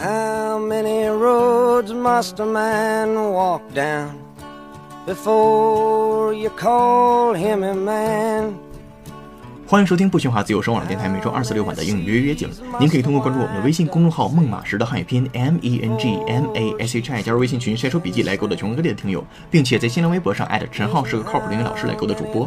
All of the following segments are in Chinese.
How many roads must a man walk down before you call him a man? 欢迎收听不喧哗自由声网络电台每周二四六晚的英语约约景。您可以通过关注我们的微信公众号“孟马时”的汉语拼音 M E N G M A S H I 加入微信群晒出笔记来勾搭全国各地的听友，并且在新浪微博上艾特陈浩是个靠谱的英语老师来勾搭主播。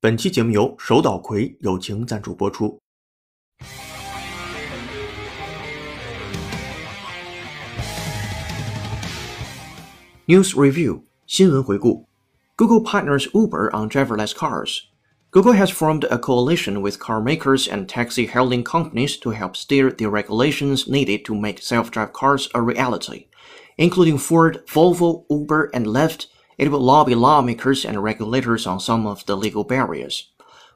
本期节目由手岛葵友情赞助播出。News Review 新闻回顾 Google partners Uber on driverless cars. Google has formed a coalition with car makers and taxi hailing companies to help steer the regulations needed to make self-drive cars a reality. Including Ford, Volvo, Uber, and Lyft, it will lobby lawmakers and regulators on some of the legal barriers.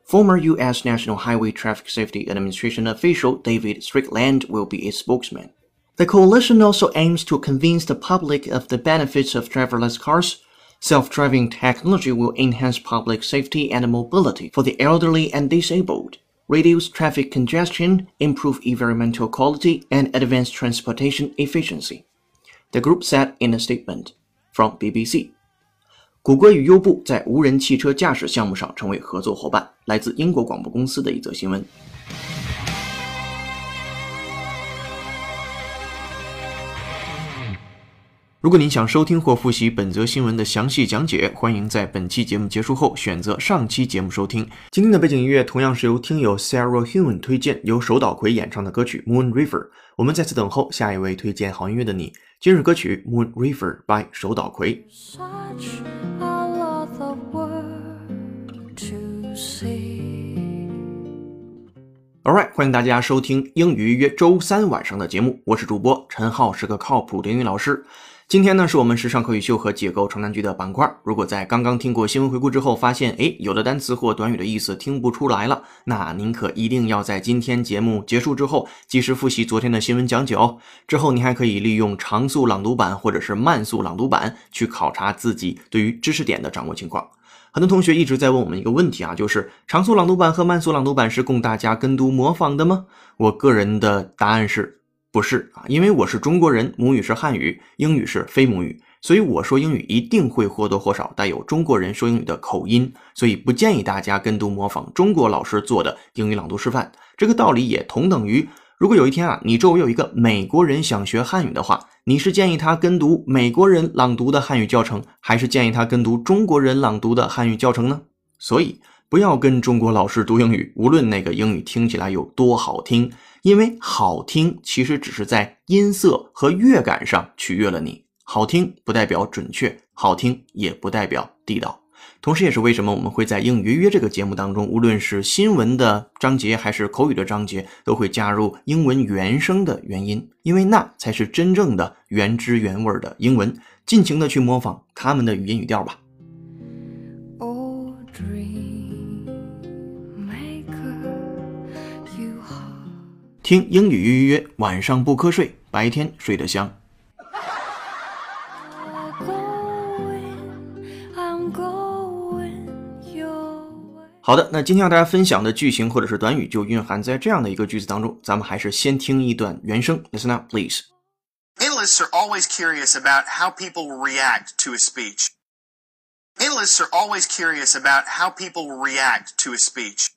Former U.S. National Highway Traffic Safety Administration official David Strickland will be its spokesman. The coalition also aims to convince the public of the benefits of driverless cars. Self driving technology will enhance public safety and mobility for the elderly and disabled, reduce traffic congestion, improve environmental quality, and advance transportation efficiency. The group said in a statement from BBC. 谷歌与优步在无人汽车驾驶项目上成为合作伙伴。来自英国广播公司的一则新闻。如果您想收听或复习本则新闻的详细讲解，欢迎在本期节目结束后选择上期节目收听。今天的背景音乐同样是由听友 Sarah Human 推荐，由手岛葵演唱的歌曲《Moon River》。我们在此等候下一位推荐好音乐的你。今日歌曲《Moon River》by 手岛葵。Alright，欢迎大家收听英语约周三晚上的节目，我是主播陈浩，是个靠谱的英语老师。今天呢，是我们时尚口语秀和解构长难句的板块。如果在刚刚听过新闻回顾之后，发现诶有的单词或短语的意思听不出来了，那您可一定要在今天节目结束之后及时复习昨天的新闻讲解哦。之后你还可以利用长速朗读版或者是慢速朗读版去考察自己对于知识点的掌握情况。很多同学一直在问我们一个问题啊，就是长速朗读版和慢速朗读版是供大家跟读模仿的吗？我个人的答案是不是啊？因为我是中国人，母语是汉语，英语是非母语，所以我说英语一定会或多或少带有中国人说英语的口音，所以不建议大家跟读模仿中国老师做的英语朗读示范。这个道理也同等于，如果有一天啊，你周围有一个美国人想学汉语的话，你是建议他跟读美国人朗读的汉语教程，还是建议他跟读中国人朗读的汉语教程呢？所以不要跟中国老师读英语，无论那个英语听起来有多好听，因为好听其实只是在音色和乐感上取悦了你。好听不代表准确，好听也不代表地道。同时，也是为什么我们会在英语约约这个节目当中，无论是新闻的章节还是口语的章节，都会加入英文原声的原因，因为那才是真正的原汁原味的英文。尽情的去模仿他们的语音语调吧。Oh, 听英语约约约，晚上不瞌睡，白天睡得香。好的，那今天要大家分享的句型或者是短语就蕴含在这样的一个句子当中，咱们还是先听一段原声，Listen up, please. Analysts are always curious about how people will react to a speech. Analysts are always curious about how people will react to a speech.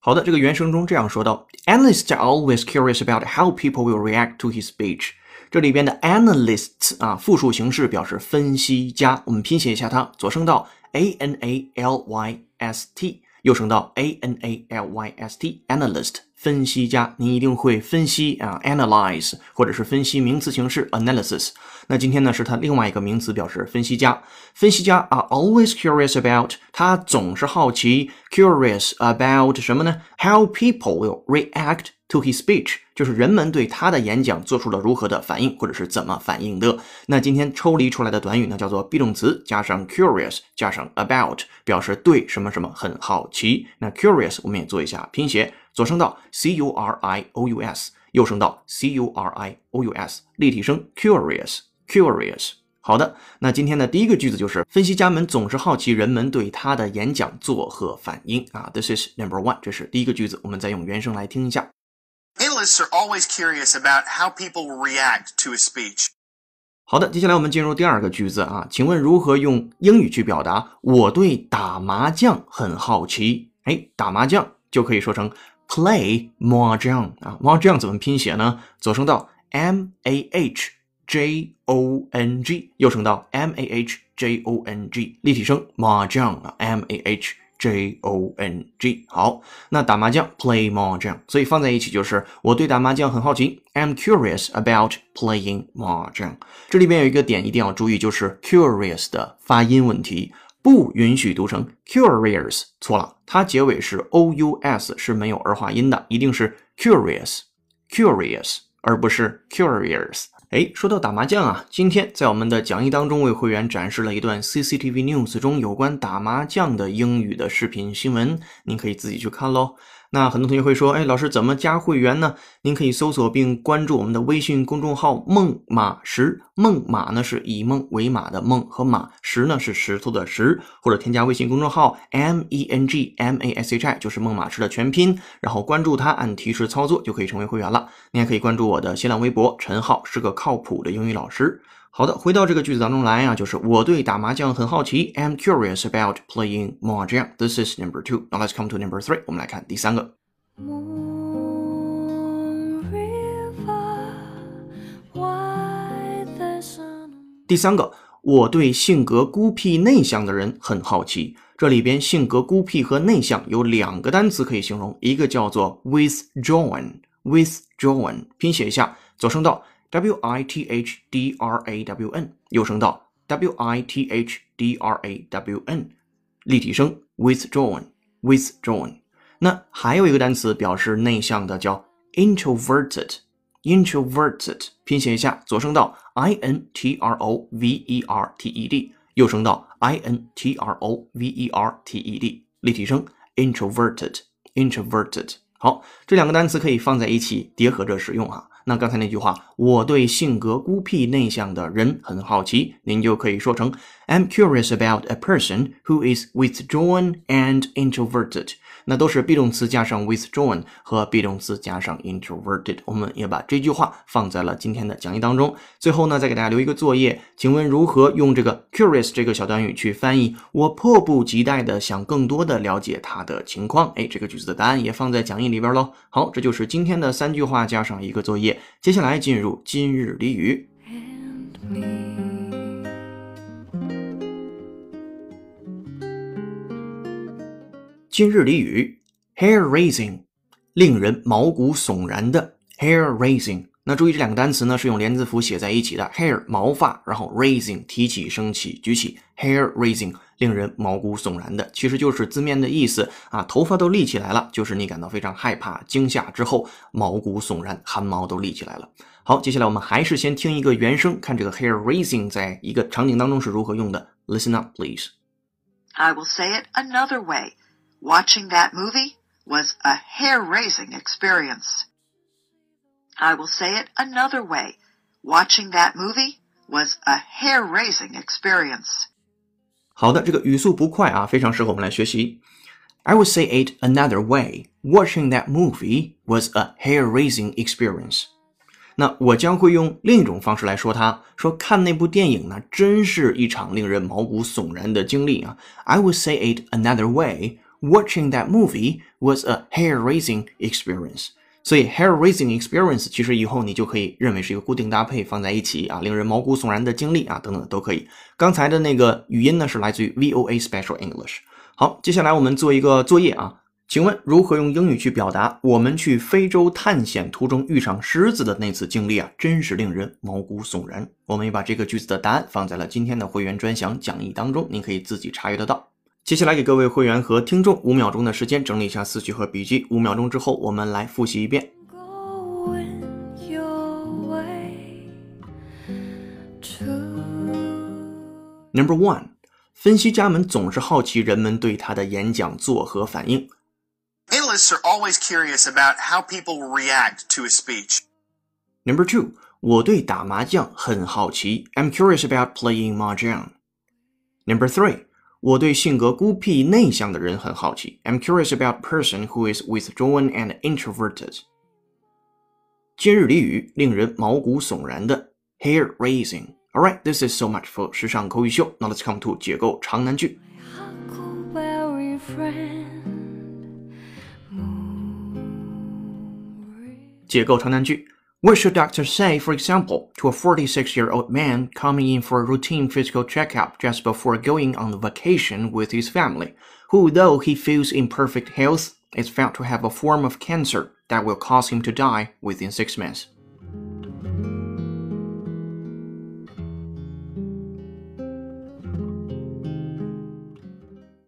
好的，这个原声中这样说到：Analysts are always curious about how people will react to his speech。这里边的 analysts 啊，复数形式表示分析家。我们拼写一下它，左声道 a n a l y s t， 右声道 a 分析家，您一定会分析啊，analyze，或者是分析名词形式 analysis。那今天呢，是它另外一个名词，表示分析家。分析家 are always curious about，他总是好奇，curious about 什么呢？How people will react to his speech，就是人们对他的演讲做出了如何的反应，或者是怎么反应的。那今天抽离出来的短语呢，叫做 be 动词加上 curious 加上 about，表示对什么什么很好奇。那 curious 我们也做一下拼写。左声道 c u r i o u s，右声道 c u r i o u s，立体声 curious，curious。好的，那今天的第一个句子就是分析家们总是好奇人们对他的演讲作何反应啊。This is number one，这是第一个句子，我们再用原声来听一下。Analysts are always curious about how people react to a speech. 好的，接下来我们进入第二个句子啊，请问如何用英语去表达我对打麻将很好奇？哎，打麻将就可以说成。Play mahjong 啊，mahjong 怎么拼写呢？左声道 m a h j o n g，右声道 m a h j o n g，立体声 mahjong 啊，m a h j o n g。好，那打麻将 play mahjong，所以放在一起就是我对打麻将很好奇，I'm curious about playing mahjong。这里边有一个点一定要注意，就是 curious 的发音问题。不允许读成 curious，错了，它结尾是 o u s，是没有儿化音的，一定是 curious，curious，而不是 curious。哎，说到打麻将啊，今天在我们的讲义当中为会员展示了一段 CCTV News 中有关打麻将的英语的视频新闻，您可以自己去看喽。那很多同学会说，哎，老师怎么加会员呢？您可以搜索并关注我们的微信公众号“孟马石”，孟马呢是以梦为马的梦，和马石呢是石头的石，或者添加微信公众号 “m e n g m a s h i”，就是孟马石的全拼，然后关注它，按提示操作就可以成为会员了。您还可以关注我的新浪微博“陈浩”，是个靠谱的英语老师。好的，回到这个句子当中来啊，就是我对打麻将很好奇，I'm curious about playing mahjong. This is number two. Now let's come to number three. 我们来看第三个。第三个，我对性格孤僻内向的人很好奇。这里边性格孤僻和内向有两个单词可以形容，一个叫做 withdrawn，withdrawn，拼写一下，左声道 w i t h d r a w n，右声道 w i t h d r a w n，立体声 withdrawn，withdrawn。那还有一个单词表示内向的叫 introverted，introverted，拼写一下，左声道 i n t r o v e r t e d，右声道 i n t r o v e r t e d，立体声 introverted，introverted。好，这两个单词可以放在一起叠合着使用哈。 那刚才那句话，我对性格孤僻内向的人很好奇，您就可以说成 I'm curious about a person who is withdrawn and introverted。 那都是 be 动词加上 withdrawn 和 be 动词加上 introverted。我们也把这句话放在了今天的讲义当中。最后呢，再给大家留一个作业，请问如何用这个 curious 这个小短语去翻译？我迫不及待的想更多的了解他的情况。哎，这个句子的答案也放在讲义里边喽。好，这就是今天的三句话加上一个作业。接下来进入今日俚语。and 今日俚语，hair raising，令人毛骨悚然的 hair raising。那注意这两个单词呢是用连字符写在一起的，hair 毛发，然后 raising 提起、升起、举起，hair raising 令人毛骨悚然的，其实就是字面的意思啊，头发都立起来了，就是你感到非常害怕、惊吓之后毛骨悚然，汗毛都立起来了。好，接下来我们还是先听一个原声，看这个 hair raising 在一个场景当中是如何用的。Listen up, please. I will say it another way. Watching that movie was a hair raising experience. I will say it another way. Watching that movie was a hair raising experience. 好的，这个语速不快啊，非常适合我们来学习。I would say it another way. Watching that movie was a hair-raising experience. 那我将会用另一种方式来说它，说看那部电影呢，真是一场令人毛骨悚然的经历啊。I would say it another way. Watching that movie was a hair-raising experience. 所以 hair-raising experience 其实以后你就可以认为是一个固定搭配放在一起啊，令人毛骨悚然的经历啊等等都可以。刚才的那个语音呢是来自于 VOA Special English。好，接下来我们做一个作业啊，请问如何用英语去表达我们去非洲探险途中遇上狮子的那次经历啊？真是令人毛骨悚然。我们也把这个句子的答案放在了今天的会员专享讲义当中，您可以自己查阅得到。接下来给各位会员和听众五秒钟的时间整理一下思绪和笔记，五秒钟之后我们来复习一遍。Number one，分析家们总是好奇人们对他的演讲作何反应。Analysts are always curious about how people react to a speech. Number two，我对打麻将很好奇。I'm curious about playing mahjong. Number three，我对性格孤僻内向的人很好奇。I'm curious about a person who is withdrawn and introverted. 今日俚语令人毛骨悚然的 hair raising. Alright, this is so much for 时尚口语秀。Now let's come to 解构长难句。 Huckleberry friend. 解构长难句。 What should doctors say, for example, to a 46-year-old man coming in for a routine physical checkup just before going on vacation with his family, who, though he feels in perfect health, is found to have a form of cancer that will cause him to die within six months?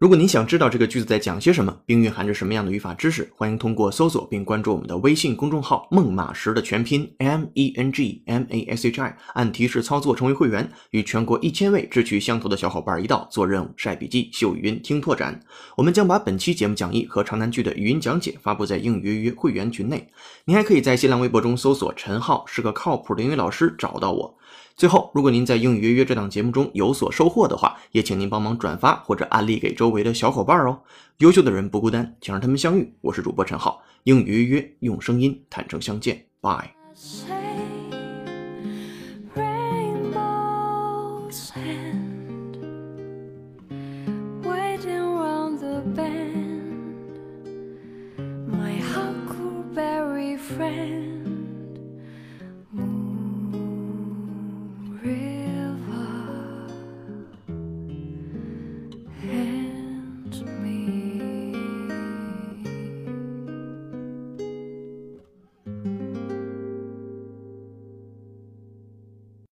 如果您想知道这个句子在讲些什么，并蕴含着什么样的语法知识，欢迎通过搜索并关注我们的微信公众号“孟马识”的全拼 M E N G M A S H I，按提示操作成为会员，与全国一千位志趣相投的小伙伴一道做任务、晒笔记、秀语音、听拓展。我们将把本期节目讲义和长难句的语音讲解发布在英语约约会员群内。您还可以在新浪微博中搜索“陈浩是个靠谱的英语老师”找到我。最后，如果您在英语约约这档节目中有所收获的话，也请您帮忙转发或者安利给周围的小伙伴哦。优秀的人不孤单，请让他们相遇。我是主播陈浩，英语约约用声音坦诚相见，Bye。say rainbows end waiting round the bend my huckleberry friend